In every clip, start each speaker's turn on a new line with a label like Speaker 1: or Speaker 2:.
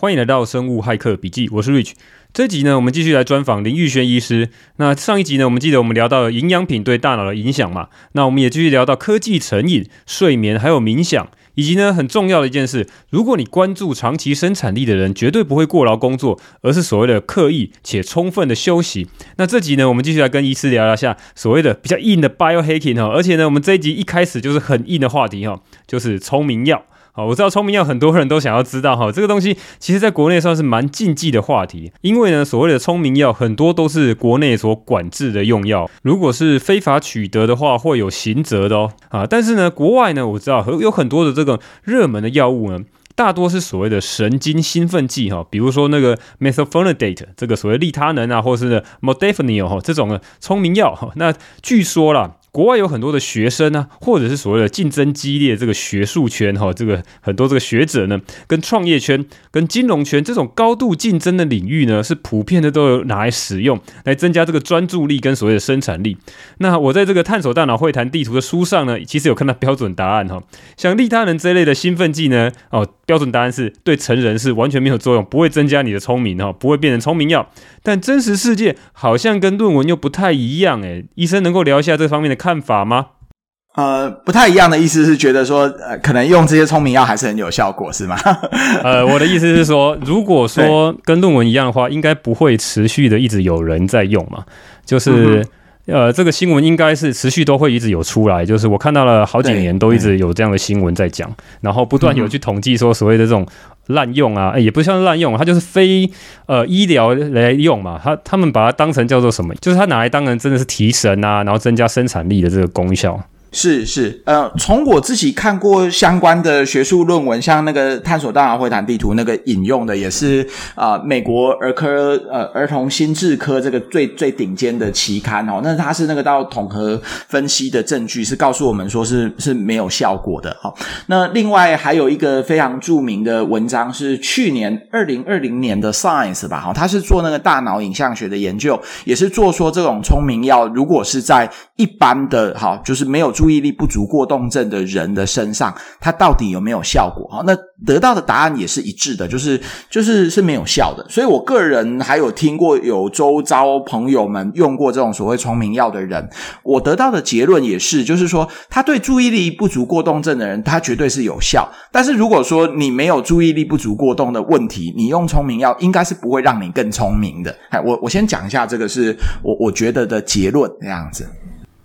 Speaker 1: 欢迎来到生物骇客笔记，我是 Rich。这集呢，我们继续来专访林玉轩医师。那上一集呢，我们记得我们聊到了营养品对大脑的影响嘛？那我们也继续聊到科技成瘾、睡眠，还有冥想，以及呢很重要的一件事：如果你关注长期生产力的人，绝对不会过劳工作，而是所谓的刻意且充分的休息。那这集呢，我们继续来跟医师聊聊下所谓的比较硬的 biohacking 哈。而且呢，我们这一集一开始就是很硬的话题哈，就是聪明药。好，我知道聪明药很多人都想要知道哈，这个东西其实在国内算是蛮禁忌的话题，因为呢，所谓的聪明药很多都是国内所管制的用药，如果是非法取得的话，会有刑责的哦。啊，但是呢，国外呢，我知道有很多的这个热门的药物呢，大多是所谓的神经兴奋剂哈，比如说那个 methylphenidate 这个所谓利他能啊，或是 modafinil 哈这种的聪明药哈，那据说啦。国外有很多的学生呢、啊，或者是所谓的竞争激烈这个学术圈哈，这个很多这个学者呢，跟创业圈、跟金融圈这种高度竞争的领域呢，是普遍的都有拿来使用，来增加这个专注力跟所谓的生产力。那我在这个探索大脑会谈地图的书上呢，其实有看到标准答案哈，像利他能这类的兴奋剂呢，哦，标准答案是对成人是完全没有作用，不会增加你的聪明哈，不会变成聪明药。但真实世界好像跟论文又不太一样诶，医生能够聊一下这方面的看法吗？
Speaker 2: 呃，不太一样的意思是觉得说，呃，可能用这些聪明药还是很有效果，是吗？
Speaker 1: 呃，我的意思是说，如果说跟论文一样的话，应该不会持续的一直有人在用嘛。就是，嗯、呃，这个新闻应该是持续都会一直有出来，就是我看到了好几年都一直有这样的新闻在讲，然后不断有去统计说所谓的这种滥用啊，也不算滥用，它就是非呃医疗来用嘛，他他们把它当成叫做什么？就是它拿来当成真的是提神啊，然后增加生产力的这个功效。
Speaker 2: 是是，呃，从我自己看过相关的学术论文，像那个探索大脑会谈地图那个引用的，也是啊、呃，美国儿科呃儿童心智科这个最最顶尖的期刊哦。那它是那个到统合分析的证据，是告诉我们说是是没有效果的。好，那另外还有一个非常著名的文章是去年二零二零年的 Science 吧，哈，它是做那个大脑影像学的研究，也是做说这种聪明药如果是在一般的，哈，就是没有。注意力不足过动症的人的身上，它到底有没有效果？哈，那得到的答案也是一致的，就是就是是没有效的。所以我个人还有听过有周遭朋友们用过这种所谓聪明药的人，我得到的结论也是，就是说他对注意力不足过动症的人，他绝对是有效。但是如果说你没有注意力不足过动的问题，你用聪明药应该是不会让你更聪明的。哎，我我先讲一下这个是我我觉得的结论这样子。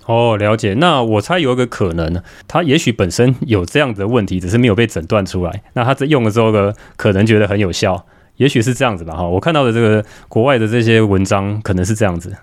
Speaker 1: 哦，了解。那我猜有一个可能，他也许本身有这样的问题，只是没有被诊断出来。那他在用了之后呢，可能觉得很有效，也许是这样子吧。哈，我看到的这个国外的这些文章，可能是这样子。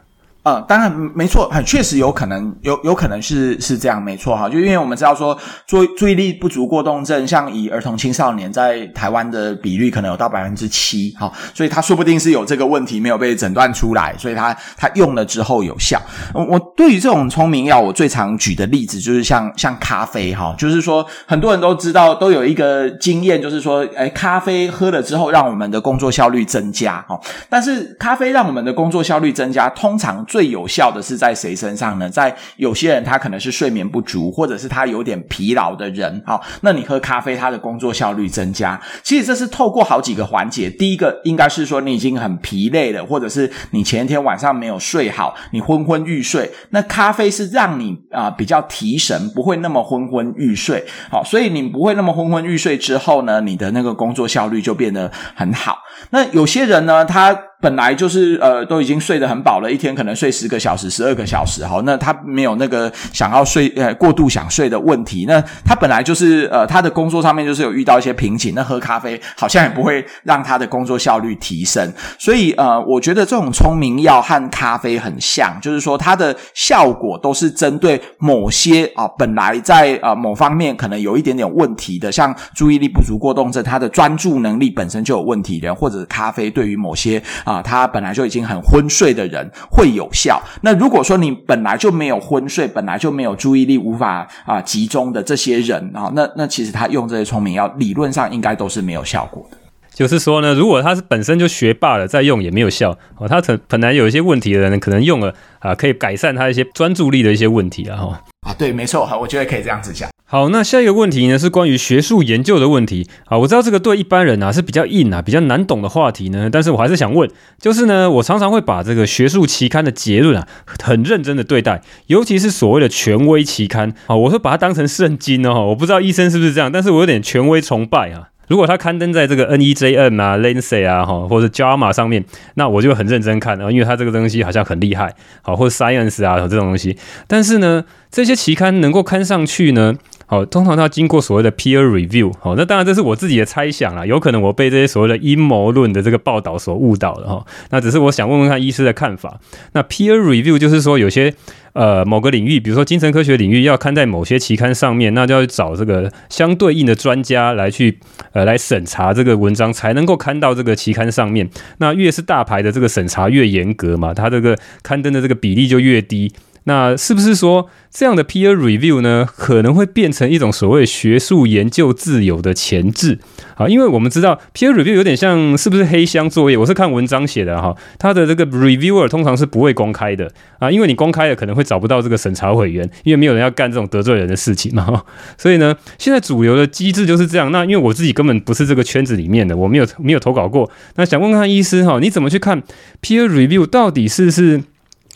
Speaker 2: 呃，当然没错，很确实有可能，有有可能是是这样，没错哈。就因为我们知道说，注注意力不足过动症，像以儿童青少年在台湾的比率可能有到百分之七，哈，所以他说不定是有这个问题没有被诊断出来，所以他他用了之后有效。我对于这种聪明药，我最常举的例子就是像像咖啡哈，就是说很多人都知道都有一个经验，就是说，哎，咖啡喝了之后让我们的工作效率增加，哈，但是咖啡让我们的工作效率增加，通常。最有效的是在谁身上呢？在有些人他可能是睡眠不足，或者是他有点疲劳的人。好，那你喝咖啡，他的工作效率增加。其实这是透过好几个环节。第一个应该是说你已经很疲累了，或者是你前一天晚上没有睡好，你昏昏欲睡。那咖啡是让你啊、比较提神，不会那么昏昏欲睡。好，所以你不会那么昏昏欲睡之后呢，你的那个工作效率就变得很好。那有些人呢，他本来就是呃都已经睡得很饱了，一天可能睡十个小时、十二个小时，好，那他没有那个想要睡呃过度想睡的问题。那他本来就是呃他的工作上面就是有遇到一些瓶颈，那喝咖啡好像也不会让他的工作效率提升。所以呃，我觉得这种聪明药和咖啡很像，就是说它的效果都是针对某些啊、本来在啊、某方面可能有一点点问题的，像注意力不足过动症，他的专注能力本身就有问题的，或者咖啡对于某些，他本来就已经很昏睡的人会有效。那如果说你本来就没有昏睡，本来就没有注意力无法啊集中的这些人啊，那那其实他用这些聪明药，理论上应该都是没有效果的。
Speaker 1: 就是说呢，如果他是本身就学霸了，再用也没有效哦。他本本来有一些问题的人，可能用了啊，可以改善他一些专注力的一些问题啊。哈
Speaker 2: 啊，对，没错哈，我觉得可以这样子讲。
Speaker 1: 好，那下一个问题呢，是关于学术研究的问题啊。我知道这个对一般人啊是比较硬啊、比较难懂的话题呢，但是我还是想问，就是呢，我常常会把这个学术期刊的结论啊，很认真的对待，尤其是所谓的权威期刊啊，我会把它当成圣经哦。我不知道医生是不是这样，但是我有点权威崇拜啊。如果它刊登在这个 NEJM 啊、Lancet 啊，哈，或者 JAMA 上面，那我就很认真看啊，因为它这个东西好像很厉害，好，或者 Science 啊这种东西。但是呢，这些期刊能够刊上去呢？好，通常它经过所谓的 peer review，好，那当然这是我自己的猜想啦，有可能我被这些所谓的阴谋论的这个报道所误导了哈。那只是我想问问看医师的看法。那 peer review 就是说有些呃某个领域，比如说精神科学领域要刊在某些期刊上面，那就要找这个相对应的专家来去呃来审查这个文章，才能够刊到这个期刊上面。那越是大牌的这个审查越严格嘛，它这个刊登的这个比例就越低。那是不是说这样的 peer review 呢，可能会变成一种所谓学术研究自由的前置啊？因为我们知道 peer review 有点像是不是黑箱作业？我是看文章写的哈，他的这个 reviewer 通常是不会公开的啊，因为你公开了可能会找不到这个审查委员，因为没有人要干这种得罪人的事情嘛。所以呢，现在主流的机制就是这样。那因为我自己根本不是这个圈子里面的，我没有没有投稿过。那想问问看医师哈，你怎么去看 peer review 到底是是？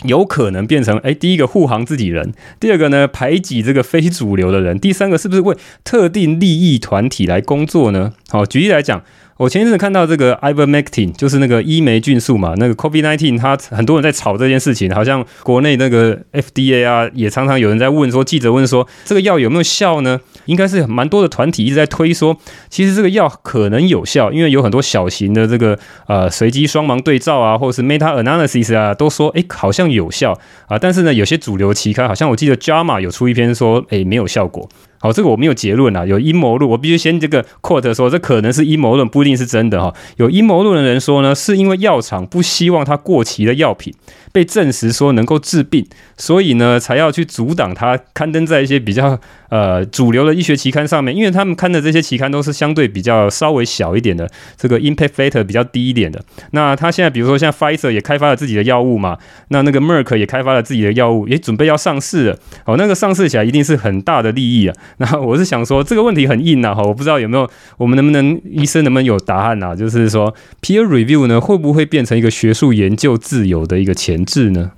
Speaker 1: 有可能变成哎，第一个护航自己人，第二个呢，排挤这个非主流的人，第三个是不是为特定利益团体来工作呢？好，举例来讲。我前一阵看到这个 Ivermectin，就是那个伊梅菌素嘛，那个 COVID-19，它很多人在炒这件事情，好像国内那个 FDA 啊，也常常有人在问说，记者问说，这个药有没有效呢？应该是蛮多的团体一直在推说，其实这个药可能有效，因为有很多小型的这个呃随机双盲对照啊，或者是 meta analysis 啊，都说诶好像有效啊，但是呢，有些主流期刊好像我记得 JAMA 有出一篇说，诶没有效果。好，这个我没有结论啊，有阴谋论，我必须先这个 quote 说，这可能是阴谋论，不一定是真的哈。有阴谋论的人说呢，是因为药厂不希望它过期的药品被证实说能够治病，所以呢，才要去阻挡它刊登在一些比较。呃，主流的医学期刊上面，因为他们刊的这些期刊都是相对比较稍微小一点的，这个 impact factor 比较低一点的。那他现在，比如说像 Pfizer 也开发了自己的药物嘛，那那个 Merck 也开发了自己的药物，也准备要上市了。哦，那个上市起来一定是很大的利益啊。那我是想说，这个问题很硬呐，哈，我不知道有没有，我们能不能医生能不能有答案呐？就是说 peer review 呢，会不会变成一个学术研究自由的一个前置呢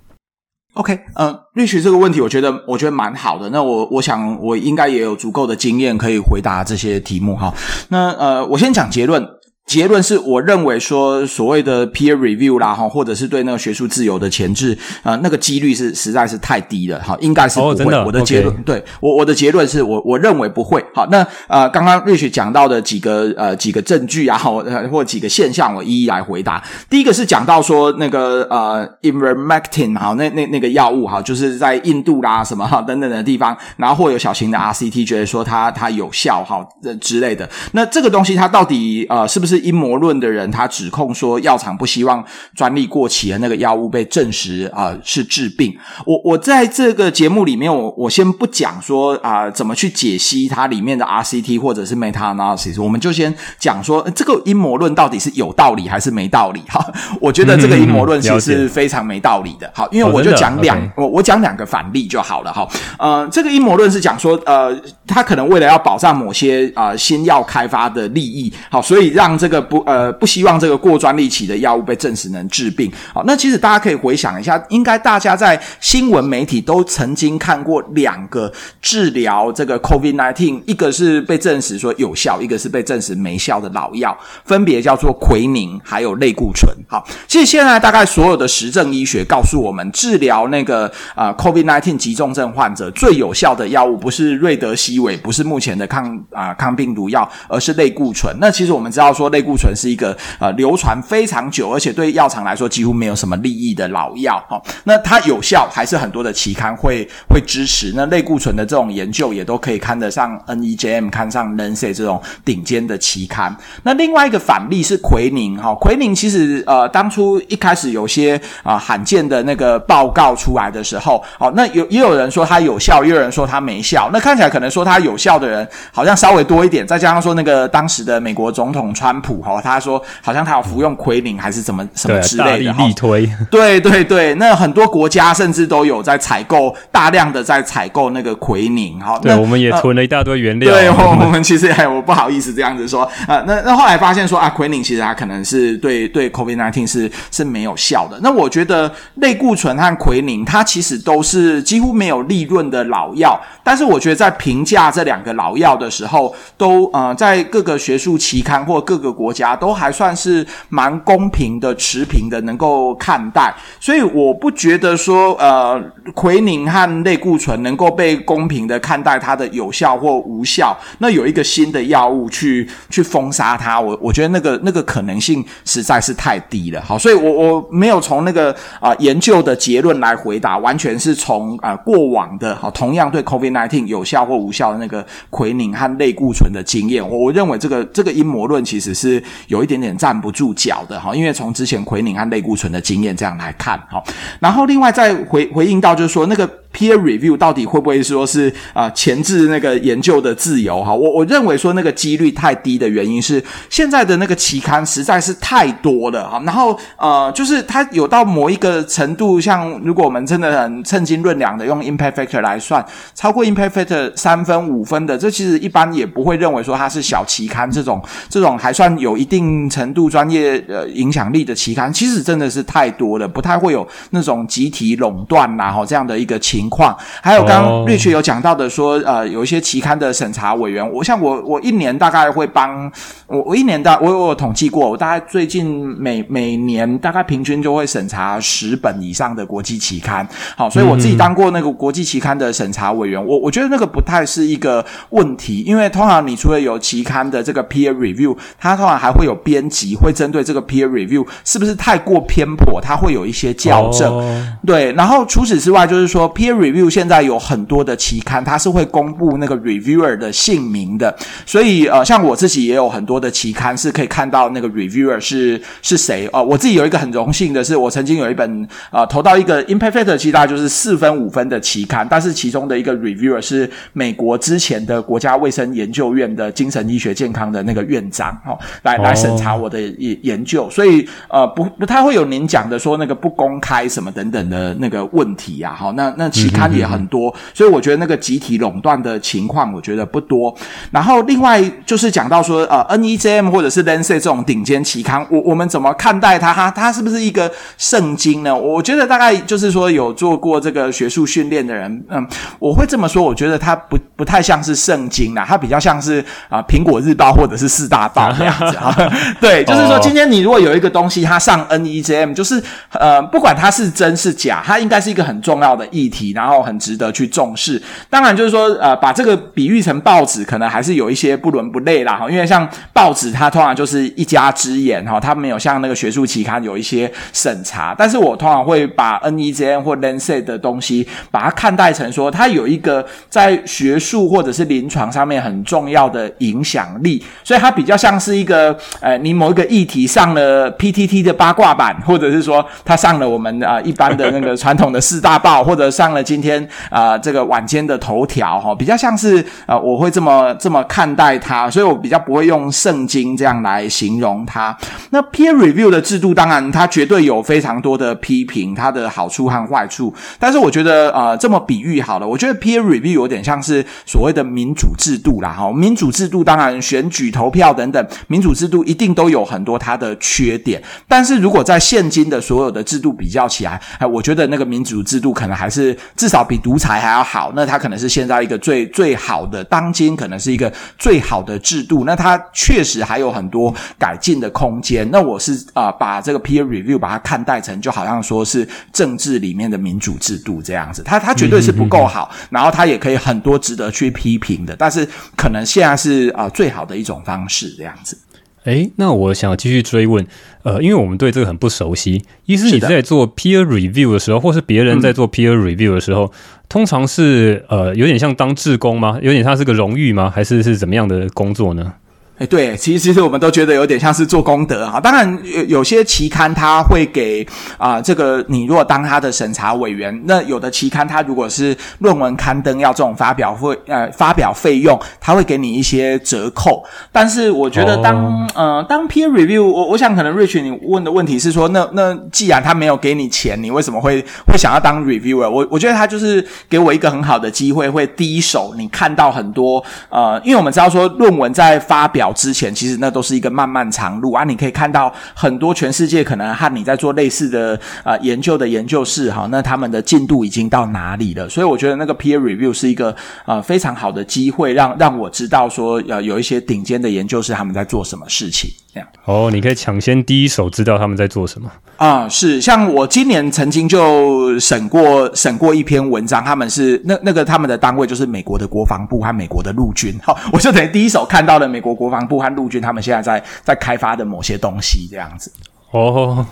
Speaker 2: ？OK，呃，Rich 这个问题，我觉得我觉得蛮好的。那我我想我应该也有足够的经验可以回答这些题目哈。那呃，我先讲结论。结论是我认为说所谓的 peer review 啦哈，或者是对那个学术自由的前置啊、呃，那个几率是实在是太低了哈，应该是不会。哦、真的我的结论，Okay. 对我我的结论是我我认为不会。好，那呃，刚刚 Rich 讲到的几个呃几个证据啊，或或几个现象，我一一来回答。第一个是讲到说那个呃 Ivermectin 哈，那那那个药物哈，就是在印度啦什么哈等等的地方，然后或有小型的 RCT 觉得说它它有效哈之类的。那这个东西它到底呃是不是？阴谋论的人，他指控说药厂不希望专利过期的那个药物被证实啊、呃、是治病。我我在这个节目里面，我我先不讲说啊、呃、怎么去解析它里面的 RCT 或者是 meta analysis，我们就先讲说这个阴谋论到底是有道理还是没道理。哈，我觉得这个阴谋论其实是非常没道理的。好，因为我就讲两、哦、我我讲两个反例就好了。哈，呃，这个阴谋论是讲说呃，他可能为了要保障某些啊、呃、新药开发的利益，好，所以让这这个不呃不希望这个过专利期的药物被证实能治病。好，那其实大家可以回想一下，应该大家在新闻媒体都曾经看过两个治疗这个 COVID-19，一个是被证实说有效，一个是被证实没效的老药，分别叫做奎宁还有类固醇。好，其实现在大概所有的实证医学告诉我们，治疗那个啊、呃、COVID-19 急重症患者最有效的药物不是瑞德西韦，不是目前的抗啊、抗病毒药，而是类固醇。那其实我们知道说。类固醇是一个呃流传非常久，而且对药厂来说几乎没有什么利益的老药哈。那它有效，还是很多的期刊会会支持。那类固醇的这种研究也都可以看得上 NEJM，看上 Lancet 这种顶尖的期刊。那另外一个反例是奎宁哈，奎宁其实呃当初一开始有些啊、罕见的那个报告出来的时候，好，那有也有人说它有效，也有人说它没效。那看起来可能说它有效的人好像稍微多一点，再加上说那个当时的美国总统川普。普哈，他说好像他有服用奎宁还是怎么什么之类的，大
Speaker 1: 力力推。
Speaker 2: 对对对，那很多国家甚至都有在采购大量的在采购那个奎宁哈。
Speaker 1: 对，我们也囤了一大堆原料。
Speaker 2: 对，我 们其实哎，我不好意思这样子说啊。那那后来发现说啊，奎宁其实它可能是对对 COVID nineteen 是是没有效的。那我觉得类固醇和奎宁它其实都是几乎没有利润的老药，但是我觉得在评价这两个老药的时候，都呃在各个学术期刊或各个国家都还算是蛮公平的、持平的，能够看待。所以我不觉得说呃奎宁和类固醇能够被公平的看待它的有效或无效。那有一个新的药物去去封杀它，我我觉得那个那个可能性实在是太低了。好，所以我我没有从那个啊、研究的结论来回答，完全是从啊、过往的好同样对 COVID-19 有效或无效的那个奎宁和类固醇的经验，我我认为这个这个阴谋论其实是有一点点站不住脚的哈，因为从之前奎宁和类固醇的经验这样来看哈，然后另外再回回应到就是说那个。Peer review 到底会不会说是啊前置那个研究的自由哈？我我认为说那个几率太低的原因是现在的那个期刊实在是太多了哈。然后呃，就是它有到某一个程度，像如果我们真的很称斤论两的用 impact factor 来算，超过 impact factor 三分五分的，这其实一般也不会认为说它是小期刊这种这种还算有一定程度专业呃影响力的期刊，其实真的是太多了，不太会有那种集体垄断呐哈这样的一个情。情况，还有刚刚 Rich 有讲到的说，呃，有一些期刊的审查委员，我像我，我一年大概会帮我，我一年大，我我有统计过，我大概最近每每年大概平均就会审查十本以上的国际期刊，好，所以我自己当过那个国际期刊的审查委员，我我觉得那个不太是一个问题，因为通常你除了有期刊的这个 peer review，它通常还会有编辑会针对这个 peer review 是不是太过偏颇，它会有一些校正，对，然后除此之外就是说 peer review 现在有很多的期刊，它是会公布那个 reviewer 的姓名的，所以呃，像我自己也有很多的期刊是可以看到那个 reviewer 是是谁哦、呃。我自己有一个很荣幸的是，我曾经有一本呃投到一个 impact factor，其实大概就是四分五分的期刊，但是其中的一个 reviewer 是美国之前的国家卫生研究院的精神医学健康的那个院长哦，来来审查我的研研究，所以呃不不太会有您讲的说那个不公开什么等等的那个问题呀、啊。好，那那。期刊也很多，所以我觉得那个集体垄断的情况，我觉得不多。然后另外就是讲到说，呃，NEJM 或者是 Lancet 这种顶尖期刊，我我们怎么看待它？它它是不是一个圣经呢？我觉得大概就是说有做过这个学术训练的人，嗯，我会这么说，我觉得它不不太像是圣经啦，它比较像是啊，呃，《苹果日报》或者是四大报那样子啊。对，就是说今天你如果有一个东西，它上 NEJM，就是呃，不管它是真是假，它应该是一个很重要的议题。然后很值得去重视。当然，就是说，呃，把这个比喻成报纸，可能还是有一些不伦不类啦。哈，因为像报纸，它通常就是一家之言，哈，它没有像那个学术期刊有一些审查。但是我通常会把 NEJM 或 Lancet 的东西，把它看待成说，它有一个在学术术或者是临床上面很重要的影响力。所以它比较像是一个，呃，你某一个议题上了 PTT 的八卦版，或者是说它上了我们啊、呃、一般的那个传统的四大报，或者上了。今天啊、呃，这个晚间的头条哈，比较像是啊、呃，我会这么这么看待它，所以我比较不会用圣经这样来形容它。那 peer review 的制度，当然它绝对有非常多的批评，它的好处和坏处。但是我觉得、呃，这么比喻好了，我觉得 peer review 有点像是所谓的民主制度啦哈。民主制度当然选举、投票等等，民主制度一定都有很多它的缺点。但是如果在现今的所有的制度比较起来，哎，我觉得那个民主制度可能还是。至少比独裁还要好，那它可能是现在一个最最好的，当今可能是一个最好的制度。那它确实还有很多改进的空间。那我是啊、呃，把这个 peer review 把它看待成就好像说是政治里面的民主制度这样子，它它绝对是不够好，然后它也可以很多值得去批评的，但是可能现在是啊、呃、最好的一种方式这样子。
Speaker 1: 诶，那我想继续追问，呃，因为我们对这个很不熟悉。意思你在做 peer review 的时候，或是别人在做 peer review 的时候，嗯、通常是呃有点像当志工吗？有点像是个荣誉吗？还是是怎么样的工作呢？
Speaker 2: 哎，对，其实其实我们都觉得有点像是做功德啊。当然有有些期刊它会给啊、呃，这个你如果当他的审查委员，那有的期刊它如果是论文刊登要这种发表费呃发表费用，它会给你一些折扣。但是我觉得当、oh. 呃当 peer review，我我想可能 Rich 你问的问题是说，那那既然他没有给你钱，你为什么会会想要当 reviewer？我我觉得他就是给我一个很好的机会，会第一手你看到很多呃，因为我们知道说论文在发表。之前其实那都是一个漫漫长路啊！你可以看到很多全世界可能和你在做类似的啊、研究的研究室哈，那他们的进度已经到哪里了？所以我觉得那个 peer review 是一个呃非常好的机会，让让我知道说呃有一些顶尖的研究室他们在做什么事情。这样
Speaker 1: 哦，你可以抢先第一手知道他们在做什么
Speaker 2: 啊！是像我今年曾经就审过审过一篇文章，他们是那那个他们的单位就是美国的国防部和美国的陆军，好，我就等于第一手看到了美国国防。部和陆军，他们现在在在开发的某些东西，这样子
Speaker 1: 哦，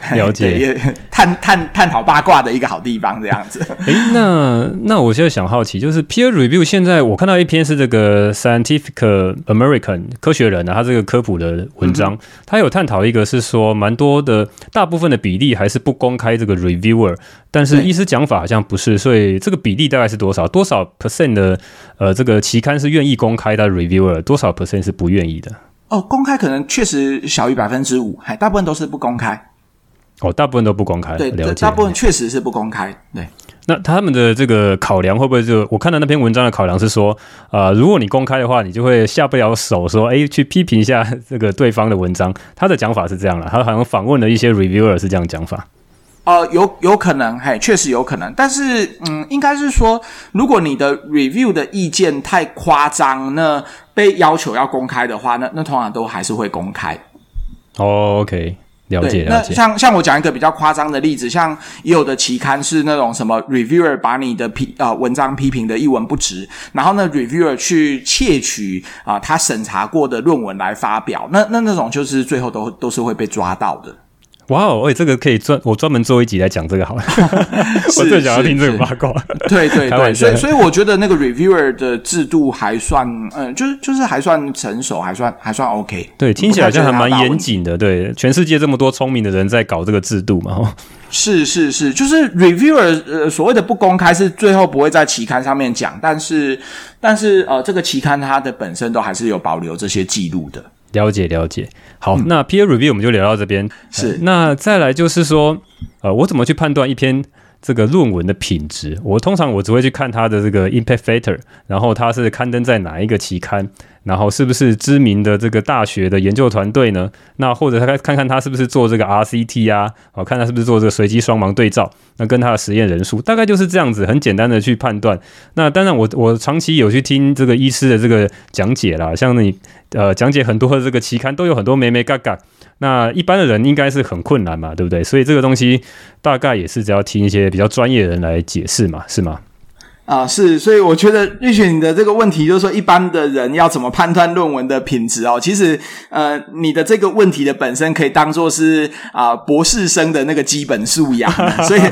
Speaker 1: 了解，
Speaker 2: 也探探探讨八卦的一个好地方，这样子。
Speaker 1: 诶，那那我现在想好奇，就是 peer review，现在我看到一篇是这个 Scientific American 科学人啊，他这个科普的文章，嗯、他有探讨一个是说，蛮多的大部分的比例还是不公开这个 reviewer，但是医师讲法好像不是，所以这个比例大概是多少？多少 percent 的呃这个期刊是愿意公开的 reviewer，多少 percent 是不愿意的？
Speaker 2: 哦，公开可能确实小于百分之五，还大部分都是不公开。
Speaker 1: 哦，大部分都不公开。
Speaker 2: 对，了解，大部分确实是不公开。对，
Speaker 1: 那他们的这个考量会不会就我看到那篇文章的考量是说，呃，如果你公开的话，你就会下不了手，说，哎，去批评一下这个对方的文章。他的讲法是这样的，他好像访问了一些 reviewer 是这样讲法。
Speaker 2: 呃，有有可能，嘿，确实有可能。但是，嗯，应该是说，如果你的 review 的意见太夸张，那被要求要公开的话，那那通常都还是会公开。
Speaker 1: 哦，OK。了解，
Speaker 2: 了解。那像像我讲一个比较夸张的例子，像也有的期刊是那种什么 reviewer 把你的批啊、呃、文章批评的一文不值，然后呢 reviewer 去窃取啊、呃、他审查过的论文来发表，那那那种就是最后都都是会被抓到的。
Speaker 1: 哇哦，哎，这个可以专我专门做一集来讲这个好了。我最想要听这个八卦。
Speaker 2: 对对对，所以所以我觉得那个 reviewer 的制度还算，嗯，就是就是还算成熟，还算还算 OK。
Speaker 1: 对，听起来好像还蛮严谨的。对，全世界这么多聪明的人在搞这个制度嘛。
Speaker 2: 是是是，就是 reviewer 呃所谓的不公开是最后不会在期刊上面讲，但是但是呃这个期刊它的本身都还是有保留这些记录的。
Speaker 1: 了解了解，好，嗯、那 peer review 我们就聊到这边。
Speaker 2: 是、呃，
Speaker 1: 那再来就是说，呃，我怎么去判断一篇这个论文的品质？我通常我只会去看它的这个 impact factor，然后它是刊登在哪一个期刊。然后是不是知名的这个大学的研究团队呢？那或者他看看他是不是做这个 RCT 啊？好，看他是不是做这个随机双盲对照？那跟他的实验人数大概就是这样子，很简单的去判断。那当然我，我长期有去听这个医师的这个讲解啦，像你呃讲解很多的这个期刊都有很多眉眉嘎嘎。那一般的人应该是很困难嘛，对不对？所以这个东西大概也是只要听一些比较专业的人来解释嘛，是吗？
Speaker 2: 啊，是，所以我觉得瑞雪你的这个问题就是说，一般的人要怎么判断论文的品质哦？其实，呃，你的这个问题的本身可以当做是啊、博士生的那个基本素养，所以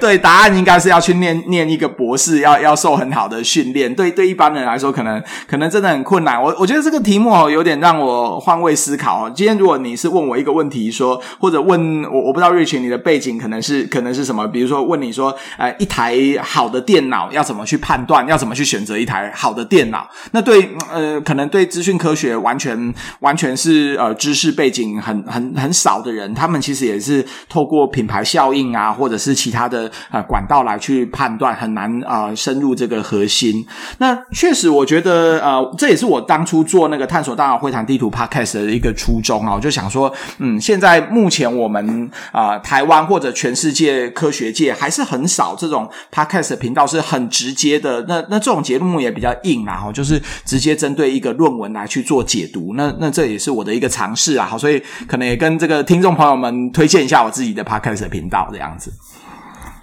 Speaker 2: 对，答案应该是要去念念一个博士，要要受很好的训练。对，对一般人来说，可能可能真的很困难。我我觉得这个题目哦，有点让我换位思考哦。今天如果你是问我一个问题说，或者问我，我不知道瑞雪你的背景可能是可能是什么？比如说问你说，呃，一台好的电脑要怎么去判断要怎么去选择一台好的电脑，那对呃，可能对资讯科学完全完全是呃知识背景很很很少的人，他们其实也是透过品牌效应啊，或者是其他的呃管道来去判断，很难啊、呃、深入这个核心。那确实，我觉得呃，这也是我当初做那个探索大脑会谈地图 Podcast 的一个初衷啊，我就想说，嗯，现在目前我们啊、呃、台湾或者全世界科学界还是很少这种 Podcast 频道是很直。接的那那这种节目也比较硬啦，哈，就是直接针对一个论文来去做解读。那那这也是我的一个尝试啊，好，所以可能也跟这个听众朋友们推荐一下我自己的 Podcast 频道这样子。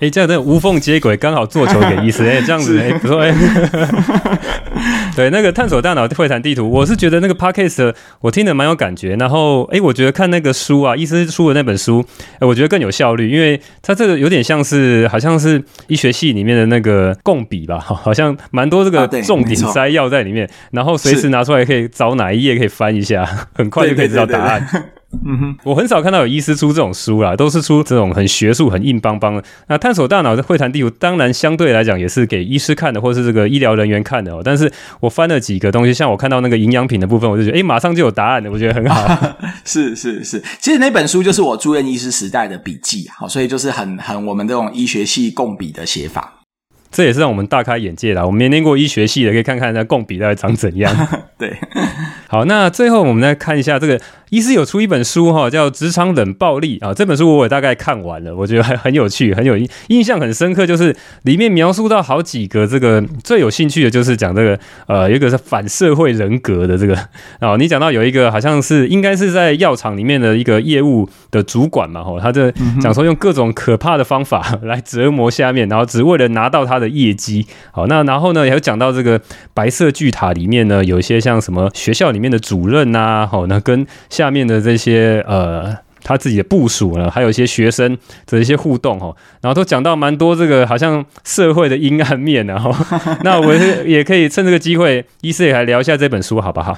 Speaker 1: 哎，这样的无缝接轨，刚好做球给医师，哎，这样子，哎，不错，哎。对，那个探索大脑会谈地图，我是觉得那个 podcast 我听得蛮有感觉。然后，哎，我觉得看那个书啊，医师出的那本书，我觉得更有效率，因为它这个有点像是，好像是医学系里面的那个共笔吧，好像蛮多这个重点摘要在里面，然后随时拿出来可以找哪一页可以翻一下，很快就可以知道答案。对对对对嗯哼，我很少看到有医师出这种书啦，都是出这种很学术、很硬邦邦的。那探索大脑的会谈地图，当然相对来讲也是给医师看的，或是这个医疗人员看的哦。但是我翻了几个东西，像我看到那个营养品的部分，我就觉得，哎，马上就有答案了，我觉得很好。
Speaker 2: 是是是，其实那本书就是我住院医师时代的笔记，好，所以就是很很我们这种医学系共笔的写法。
Speaker 1: 这也是让我们大开眼界啦。我们没念过医学系的，可以看看那共笔到底长怎样。
Speaker 2: 对，
Speaker 1: 好，那最后我们再看一下这个。医师有出一本书哈，叫《职场冷暴力》啊。这本书我也大概看完了，我觉得还很有趣，很有印印象很深刻。就是里面描述到好几个这个最有兴趣的，就是讲这个呃，有一个是反社会人格的这个啊。你讲到有一个好像是应该是在药厂里面的一个业务的主管嘛，哈，他这讲说用各种可怕的方法来折磨下面，然后只为了拿到他的业绩。好，那然后呢，也有讲到这个白色巨塔里面呢，有一些像什么学校里面的主任呐，好，那跟下面的这些呃，他自己的部署呢，还有一些学生的一些互动哦，然后都讲到蛮多这个好像社会的阴暗面，然后 那我也可以趁这个机会，医师也来聊一下这本书，好不好？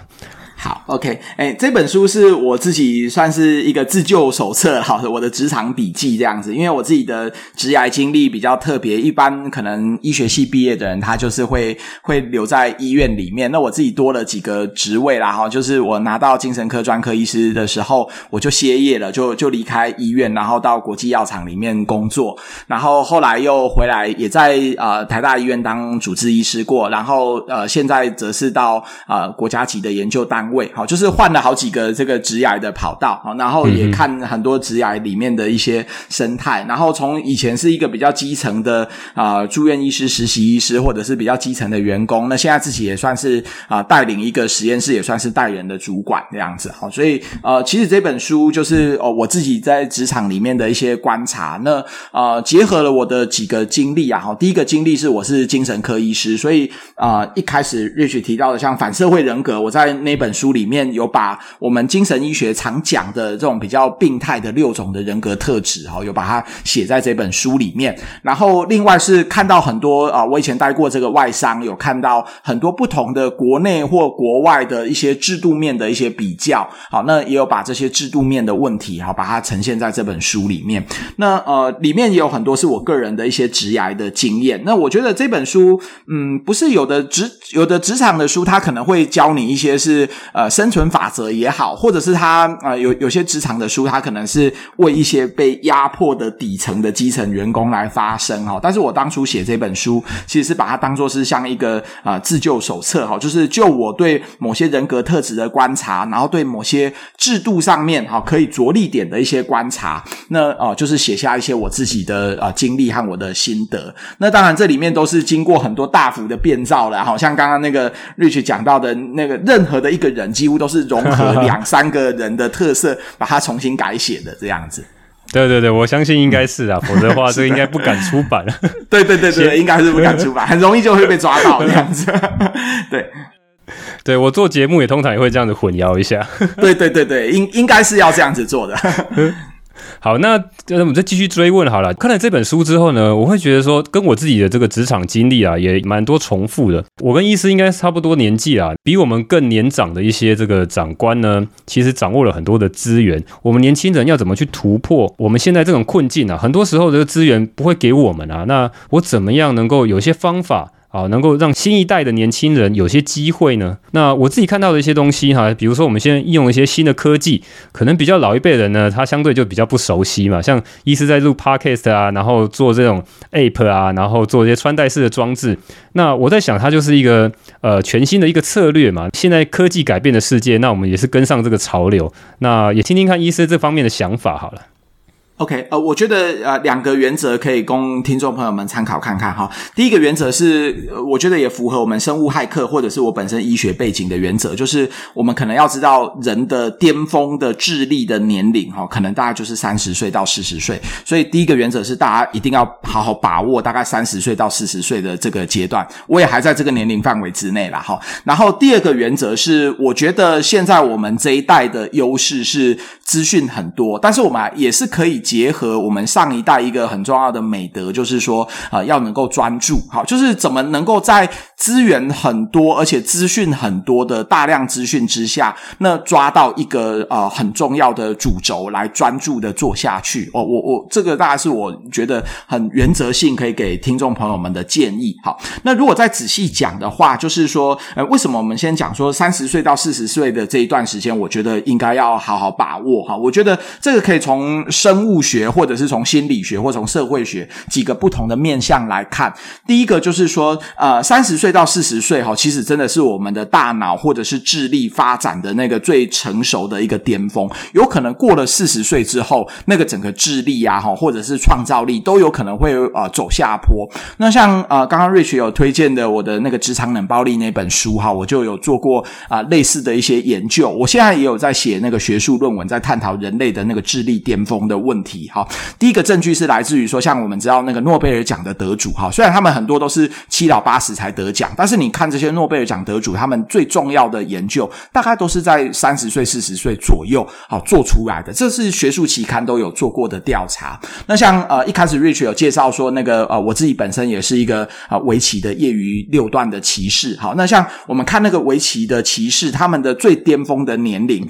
Speaker 2: 好，OK，哎，这本书是我自己算是一个自救手册，好的，我的职场笔记这样子。因为我自己的职涯经历比较特别，一般可能医学系毕业的人，他就是会会留在医院里面。那我自己多了几个职位啦，哈，就是我拿到精神科专科医师的时候，我就歇业了，就就离开医院，然后到国际药厂里面工作，然后后来又回来，也在呃台大医院当主治医师过，然后呃现在则是到呃国家级的研究单位。位好，就是换了好几个这个职涯的跑道，好，然后也看很多职涯里面的一些生态，然后从以前是一个比较基层的啊、呃、住院医师、实习医师，或者是比较基层的员工，那现在自己也算是啊、呃、带领一个实验室，也算是带人的主管这样子，好，所以呃，其实这本书就是哦我自己在职场里面的一些观察，那呃结合了我的几个经历啊，哈，第一个经历是我是精神科医师，所以啊、呃、一开始 Rich 提到的像反社会人格，我在那本书。里面有把我们精神医学常讲的这种比较病态的六种的人格特质，哈，有把它写在这本书里面。然后另外是看到很多啊，我以前待过这个外商，有看到很多不同的国内或国外的一些制度面的一些比较。好，那也有把这些制度面的问题，哈，把它呈现在这本书里面。那呃，里面也有很多是我个人的一些职涯的经验。那我觉得这本书，嗯，不是有的职有的职场的书，它可能会教你一些是。呃，生存法则也好，或者是他呃有有些职场的书，他可能是为一些被压迫的底层的基层员工来发声哈。但是我当初写这本书，其实是把它当做是像一个呃自救手册哈，就是就我对某些人格特质的观察，然后对某些制度上面哈可以着力点的一些观察，那哦、就是写下一些我自己的呃经历和我的心得。那当然这里面都是经过很多大幅的变造了，好像刚刚那个 Rich 讲到的那个任何的一个人。几乎都是融合两三个人的特色，把它重新改写的这样子。
Speaker 1: 对对对，我相信应该是啊，否则的话，这应该不敢出版。
Speaker 2: 对对对对，应该是不敢出版，很容易就会被抓到 这样子。对，
Speaker 1: 对我做节目也通常也会这样子混淆一下。
Speaker 2: 对对对对，应应该是要这样子做的。
Speaker 1: 好，那那我们再继续追问好了。看了这本书之后呢，我会觉得说，跟我自己的这个职场经历啊，也蛮多重复的。我跟医师应该差不多年纪啊，比我们更年长的一些这个长官呢，其实掌握了很多的资源。我们年轻人要怎么去突破我们现在这种困境啊？很多时候这个资源不会给我们啊，那我怎么样能够有些方法？啊，能够让新一代的年轻人有些机会呢？那我自己看到的一些东西哈，比如说我们现在应用一些新的科技，可能比较老一辈人呢，他相对就比较不熟悉嘛。像医师在录 Podcast 啊，然后做这种 App 啊，然后做一些穿戴式的装置。那我在想，它就是一个呃全新的一个策略嘛。现在科技改变的世界，那我们也是跟上这个潮流。那也听听看医师这方面的想法好了。
Speaker 2: OK，呃，我觉得呃两个原则可以供听众朋友们参考看看哈。第一个原则是，我觉得也符合我们生物骇客或者是我本身医学背景的原则，就是我们可能要知道人的巅峰的智力的年龄哈，可能大概就是三十岁到四十岁。所以第一个原则是，大家一定要好好把握大概三十岁到四十岁的这个阶段。我也还在这个年龄范围之内啦哈。然后第二个原则是，我觉得现在我们这一代的优势是资讯很多，但是我们也是可以。结合我们上一代一个很重要的美德，就是说，呃，要能够专注，好，就是怎么能够在资源很多而且资讯很多的大量资讯之下，那抓到一个呃很重要的主轴来专注的做下去。哦，我我这个大概是我觉得很原则性可以给听众朋友们的建议。好，那如果再仔细讲的话，就是说，呃，为什么我们先讲说三十岁到四十岁的这一段时间，我觉得应该要好好把握。哈，我觉得这个可以从生物物学，或者是从心理学，或从社会学几个不同的面向来看。第一个就是说，呃，三十岁到四十岁哈，其实真的是我们的大脑或者是智力发展的那个最成熟的一个巅峰。有可能过了四十岁之后，那个整个智力啊，哈，或者是创造力都有可能会呃走下坡。那像呃，刚刚 Rich 有推荐的我的那个职场冷暴力那本书哈，我就有做过啊、类似的一些研究。我现在也有在写那个学术论文，在探讨人类的那个智力巅峰的问题。好，第一个证据是来自于说，像我们知道那个诺贝尔奖的得主，哈，虽然他们很多都是七老八十才得奖，但是你看这些诺贝尔奖得主，他们最重要的研究，大概都是在三十岁、四十岁左右，好做出来的。这是学术期刊都有做过的调查。那像呃一开始 Rich 有介绍说，那个呃我自己本身也是一个啊围棋的业余六段的骑士。好，那像我们看那个围棋的骑士，他们的最巅峰的年龄。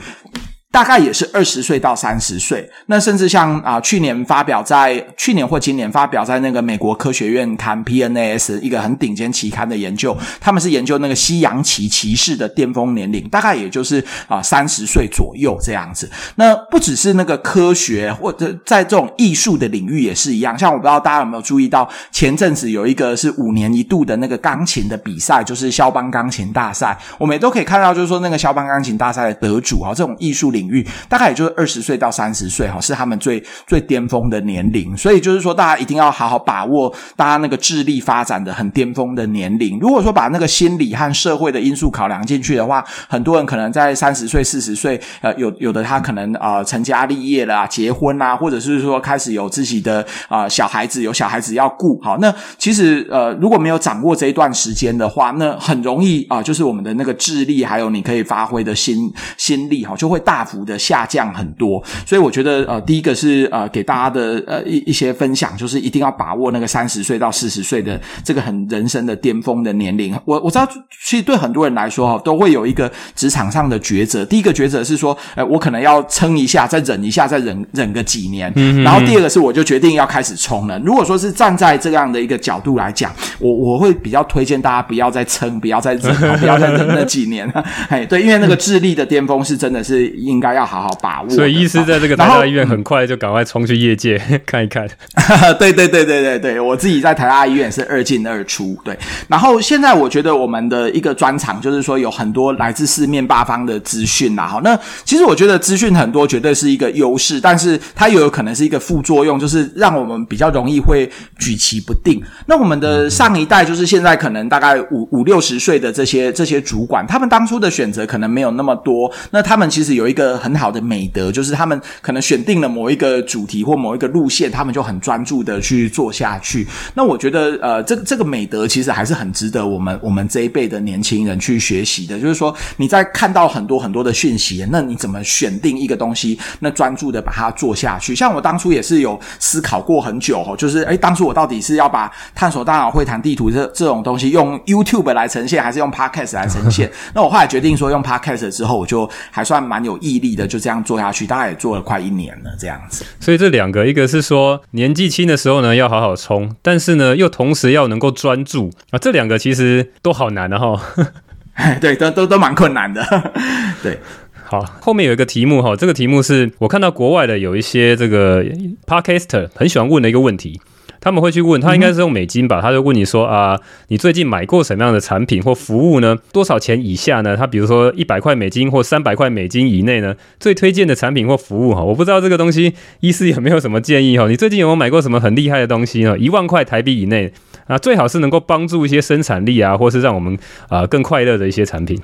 Speaker 2: 大概也是二十岁到三十岁，那甚至像啊，去年发表在去年或今年发表在那个美国科学院刊 PNAS 一个很顶尖期刊的研究，他们是研究那个西洋棋骑士的巅峰年龄，大概也就是啊三十岁左右这样子。那不只是那个科学，或者在这种艺术的领域也是一样。像我不知道大家有没有注意到，前阵子有一个是五年一度的那个钢琴的比赛，就是肖邦钢琴大赛，我们也都可以看到，就是说那个肖邦钢琴大赛的得主啊，这种艺术领。领域大概也就是二十岁到三十岁哈，是他们最最巅峰的年龄。所以就是说，大家一定要好好把握大家那个智力发展的很巅峰的年龄。如果说把那个心理和社会的因素考量进去的话，很多人可能在三十岁、四十岁，呃，有有的他可能啊、呃、成家立业了、啊，结婚啊，或者是说开始有自己的啊、呃、小孩子，有小孩子要顾。好，那其实呃如果没有掌握这一段时间的话，那很容易啊、就是我们的那个智力还有你可以发挥的心心力哈，就会大。的下降很多，所以我觉得呃，第一个是呃，给大家的呃一一些分享，就是一定要把握那个三十岁到四十岁的这个很人生的巅峰的年龄。我我知道，其实对很多人来说哈，都会有一个职场上的抉择。第一个抉择是说，呃，我可能要撑一下，再忍一下，再忍忍个几年。嗯嗯。然后第二个是，我就决定要开始冲了。如果说是站在这样的一个角度来讲，我我会比较推荐大家不要再撑，不要再忍，不要再忍那几年。哎，对，因为那个智力的巅峰是真的是应。应该要好好把握。
Speaker 1: 所以医师在这个台大医院很快就赶快冲去业界 看一看。
Speaker 2: 对对对对对对，我自己在台大医院是二进二出。对，然后现在我觉得我们的一个专长就是说有很多来自四面八方的资讯啦。好，那其实我觉得资讯很多绝对是一个优势，但是它又有可能是一个副作用，就是让我们比较容易会举棋不定。那我们的上一代就是现在可能大概五五六十岁的这些这些主管，他们当初的选择可能没有那么多，那他们其实有一个。很好的美德就是他们可能选定了某一个主题或某一个路线，他们就很专注的去做下去。那我觉得，呃，这这个美德其实还是很值得我们我们这一辈的年轻人去学习的。就是说，你在看到很多很多的讯息，那你怎么选定一个东西，那专注的把它做下去？像我当初也是有思考过很久哦，就是哎，当初我到底是要把探索大脑会谈地图这这种东西用 YouTube 来呈现，还是用 Podcast 来呈现？那我后来决定说用 Podcast 之后，我就还算蛮有毅力。的就这样做下去，大概也做了快一年了，这样子。
Speaker 1: 所以这两个，一个是说年纪轻的时候呢，要好好冲，但是呢，又同时要能够专注啊，这两个其实都好难的哈。
Speaker 2: 对，都都都蛮困难的。对，
Speaker 1: 好，后面有一个题目哈，这个题目是我看到国外的有一些这个 Podcaster 很喜欢问的一个问题。他们会去问他，应该是用美金吧？他就问你说啊，你最近买过什么样的产品或服务呢？多少钱以下呢？他比如说一百块美金或三百块美金以内呢？最推荐的产品或服务哈，我不知道这个东西医师有没有什么建议哈？你最近有没有买过什么很厉害的东西呢？一万块台币以内啊，最好是能够帮助一些生产力啊，或是让我们啊更快乐的一些产品。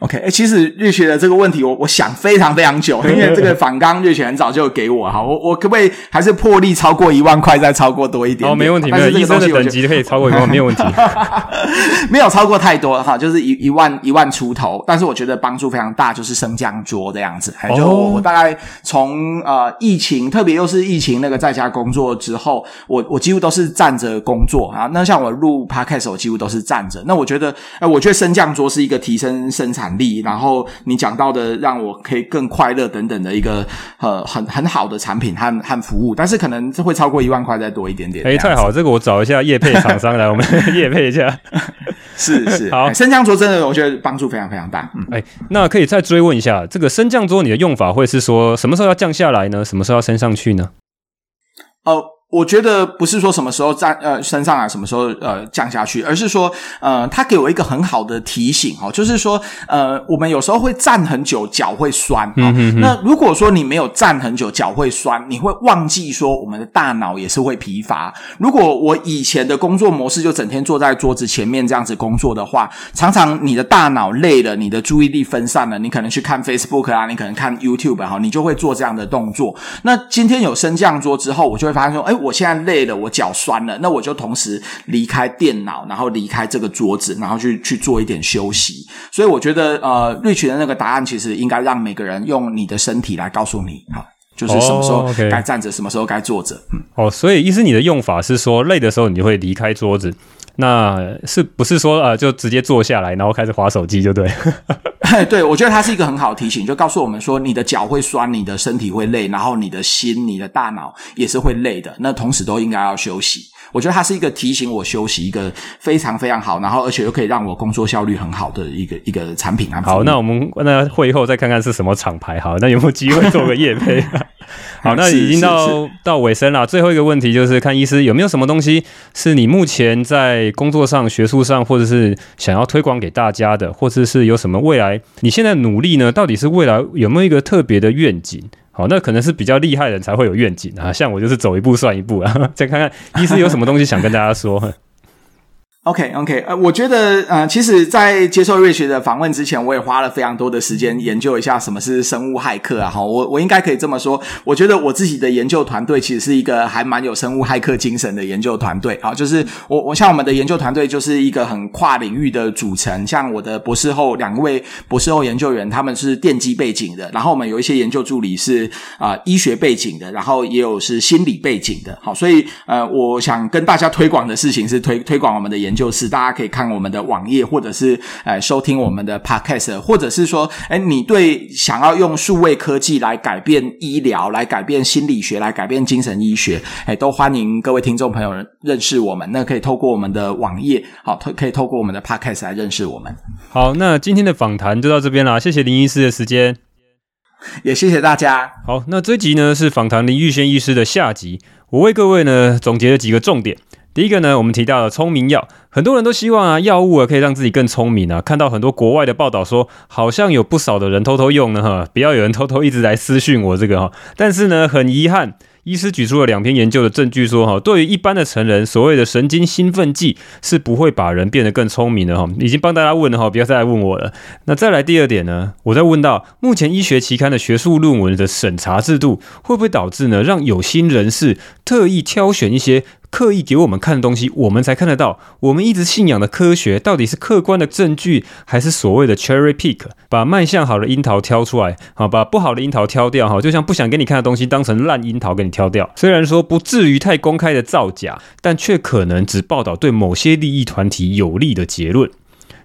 Speaker 2: OK，哎、欸，其实瑞雪的这个问题我，我我想非常非常久，因为这个反刚瑞雪很早就给我哈，我我可不可以还是破例超过一万块，再超过多一点，点？
Speaker 1: 哦，没问题，没有医生的等级可以超过一万，没有问题，
Speaker 2: 没有超过太多哈，就是一一万一万出头，但是我觉得帮助非常大，就是升降桌这样子，还就我，我大概从呃疫情，特别又是疫情那个在家工作之后，我我几乎都是站着工作啊，那像我录 Podcast 我几乎都是站着，那我觉得，哎、呃，我觉得升降桌是一个提升生产力，然后你讲到的让我可以更快乐等等的一个呃很很好的产品和和服务，但是可能会超过一万块再多一点点。
Speaker 1: 哎，太好了，这个我找一下业配厂商来，我们 业配一下。
Speaker 2: 是是，好，升降桌真的我觉得帮助非常非常大。嗯，
Speaker 1: 哎，那可以再追问一下，这个升降桌你的用法会是说什么时候要降下来呢？什么时候要升上去呢？
Speaker 2: 哦。我觉得不是说什么时候站呃升上来，什么时候呃降下去，而是说呃，他给我一个很好的提醒哦，就是说呃，我们有时候会站很久，脚会酸。嗯哼哼。那如果说你没有站很久，脚会酸，你会忘记说我们的大脑也是会疲乏。如果我以前的工作模式就整天坐在桌子前面这样子工作的话，常常你的大脑累了，你的注意力分散了，你可能去看 Facebook 啊，你可能看 YouTube 哈，你就会做这样的动作。那今天有升降桌之后，我就会发现说，哎。我现在累了，我脚酸了，那我就同时离开电脑，然后离开这个桌子，然后去去做一点休息。所以我觉得，呃，Rich 的那个答案其实应该让每个人用你的身体来告诉你，好，就是什么时候该站着，oh. 什么时候该坐着。嗯，
Speaker 1: 哦，所以意思你的用法是说，累的时候你就会离开桌子。那是不是说呃，就直接坐下来，然后开始划手机就对？
Speaker 2: 对，我觉得它是一个很好的提醒，就告诉我们说，你的脚会酸，你的身体会累，然后你的心、你的大脑也是会累的。那同时都应该要休息。我觉得它是一个提醒我休息，一个非常非常好，然后而且又可以让我工作效率很好的一个一个产品啊。
Speaker 1: 好，那我们那会后再看看是什么厂牌。好，那有没有机会做个夜配？好，那已经到到尾声了。最后一个问题就是看医师有没有什么东西是你目前在工作上、学术上，或者是想要推广给大家的，或者是有什么未来你现在努力呢？到底是未来有没有一个特别的愿景？好，那可能是比较厉害的人才会有愿景啊。像我就是走一步算一步啊。再看看医师有什么东西想跟大家
Speaker 2: 说。OK，OK，呃，我觉得，呃，其实，在接受瑞雪的访问之前，我也花了非常多的时间研究一下什么是生物骇客啊。哈，我我应该可以这么说，我觉得我自己的研究团队其实是一个还蛮有生物骇客精神的研究团队。啊，就是我我像我们的研究团队就是一个很跨领域的组成，像我的博士后两位博士后研究员，他们是电机背景的，然后我们有一些研究助理是啊、医学背景的，然后也有是心理背景的。好，所以呃，我想跟大家推广的事情是推推广我们的研究究。就是大家可以看我们的网页，或者是呃收听我们的 podcast，或者是说，哎，你对想要用数位科技来改变医疗、来改变心理学、来改变精神医学，哎，都欢迎各位听众朋友认识我们。那可以透过我们的网页，好，可以透过我们的 podcast 来认识我们。
Speaker 1: 好，那今天的访谈就到这边啦，谢谢林医师的时间，
Speaker 2: 也谢谢大家。
Speaker 1: 好，那这集呢是访谈林玉轩医师的下集，我为各位呢总结了几个重点。第一个呢，我们提到了聪明药，很多人都希望啊，药物啊可以让自己更聪明啊。看到很多国外的报道说，好像有不少的人偷偷用呢，哈，不要有人偷偷一直来私讯我这个哈。但是呢，很遗憾。医师举出了两篇研究的证据，说哈，对于一般的成人，所谓的神经兴奋剂是不会把人变得更聪明的哈。已经帮大家问了哈，不要再来问我了。那再来第二点呢，我在问到目前医学期刊的学术论文的审查制度，会不会导致呢，让有心人士特意挑选一些刻意给我们看的东西，我们才看得到。我们一直信仰的科学，到底是客观的证据，还是所谓的 cherry pick，把卖相好的樱桃挑出来，好，把不好的樱桃挑掉，哈，就像不想给你看的东西当成烂樱桃给你挑掉。虽然说不至于太公开的造假，但却可能只报道对某些利益团体有利的结论。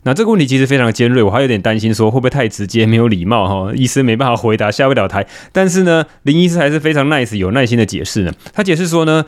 Speaker 1: 那这个问题其实非常尖锐，我还有点担心说会不会太直接，没有礼貌哈，医师没办法回答，下不了台。但是呢，林医师还是非常 nice，有耐心的解释呢。他解释说呢。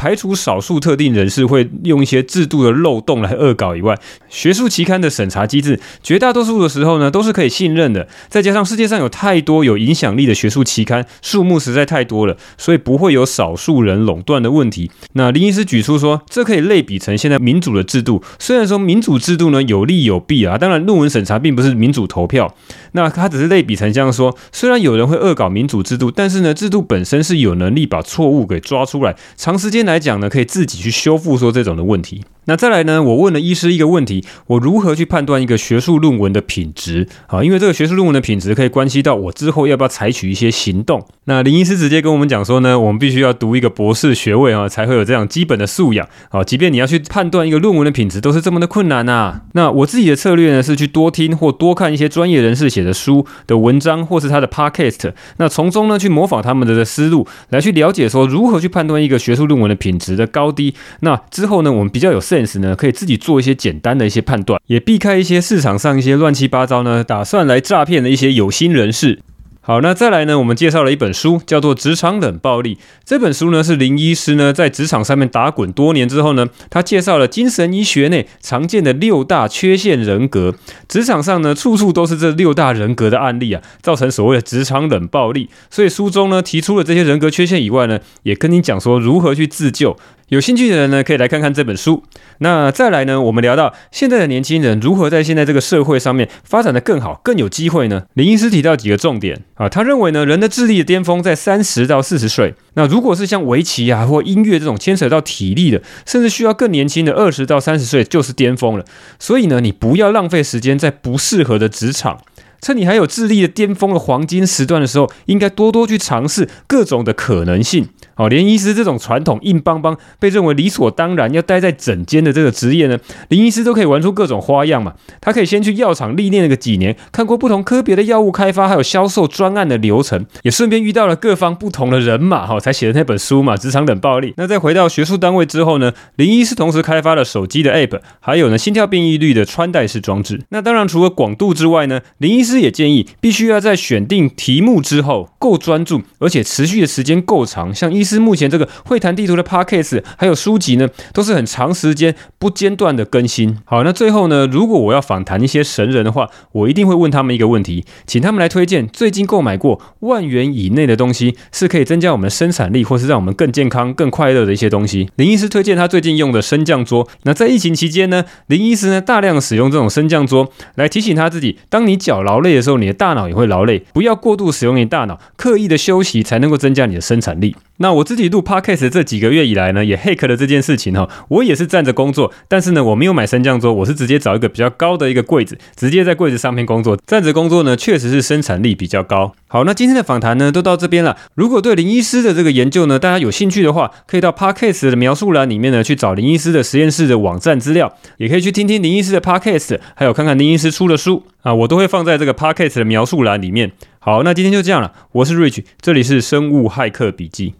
Speaker 1: 排除少数特定人士会用一些制度的漏洞来恶搞以外，学术期刊的审查机制，绝大多数的时候呢都是可以信任的。再加上世界上有太多有影响力的学术期刊，数目实在太多了，所以不会有少数人垄断的问题。那林医师举出说，这可以类比成现在民主的制度。虽然说民主制度呢有利有弊啊，当然论文审查并不是民主投票。那他只是类比成这样说，虽然有人会恶搞民主制度，但是呢，制度本身是有能力把错误给抓出来，长时间来讲呢，可以自己去修复说这种的问题。那再来呢，我问了医师一个问题：我如何去判断一个学术论文的品质？啊，因为这个学术论文的品质可以关系到我之后要不要采取一些行动。那林医师直接跟我们讲说呢，我们必须要读一个博士学位啊，才会有这样基本的素养啊。即便你要去判断一个论文的品质，都是这么的困难呐。那我自己的策略呢，是去多听或多看一些专业人士写的书的文章，或是他的 podcast，那从中呢去模仿他们的思路，来去了解说如何去判断一个学术论文的品质的高低。那之后呢，我们比较有 sense 呢，可以自己做一些简单的一些判断，也避开一些市场上一些乱七八糟呢，打算来诈骗的一些有心人士。好，那再来呢，我们介绍了一本书，叫做《职场冷暴力》。这本书呢，是林医师呢在职场上面打滚多年之后呢，他介绍了精神医学内常见的六大缺陷人格。职场上呢，处处都是这六大人格的案例啊，造成所谓的职场冷暴力。所以书中呢，提出了这些人格缺陷以外呢，也跟你讲说如何去自救。有兴趣的人呢，可以来看看这本书。那再来呢，我们聊到现在的年轻人如何在现在这个社会上面发展得更好、更有机会呢？林医师提到几个重点啊，他认为呢，人的智力的巅峰在三十到四十岁。那如果是像围棋啊或音乐这种牵扯到体力的，甚至需要更年轻的二十到三十岁就是巅峰了。所以呢，你不要浪费时间在不适合的职场。趁你还有智力的巅峰的黄金时段的时候，应该多多去尝试各种的可能性。哦，连医师这种传统硬邦邦、被认为理所当然要待在诊间的这个职业呢，林医师都可以玩出各种花样嘛。他可以先去药厂历练了个几年，看过不同科别的药物开发还有销售专案的流程，也顺便遇到了各方不同的人马，哈，才写的那本书嘛，《职场冷暴力》。那再回到学术单位之后呢，林医师同时开发了手机的 App，还有呢心跳变异率的穿戴式装置。那当然，除了广度之外呢，林医师师也建议必须要在选定题目之后够专注，而且持续的时间够长，像医师。目前这个会谈地图的 Podcast 还有书籍呢，都是很长时间不间断的更新。好，那最后呢，如果我要访谈一些神人的话，我一定会问他们一个问题，请他们来推荐最近购买过万元以内的东西，是可以增加我们生产力，或是让我们更健康、更快乐的一些东西。林医师推荐他最近用的升降桌。那在疫情期间呢，林医师呢大量使用这种升降桌来提醒他自己，当你脚劳累的时候，你的大脑也会劳累，不要过度使用你大脑，刻意的休息才能够增加你的生产力。那我自己录 Podcast 这几个月以来呢，也 hack 了这件事情哈。我也是站着工作，但是呢，我没有买升降桌，我是直接找一个比较高的一个柜子，直接在柜子上面工作。站着工作呢，确实是生产力比较高。好，那今天的访谈呢，都到这边了。如果对林医师的这个研究呢，大家有兴趣的话，可以到 Podcast 的描述栏里面呢，去找林医师的实验室的网站资料，也可以去听听林医师的 Podcast，还有看看林医师出的书啊，我都会放在这个 Podcast 的描述栏里面。好，那今天就这样了，我是 Rich，这里是生物骇客笔记。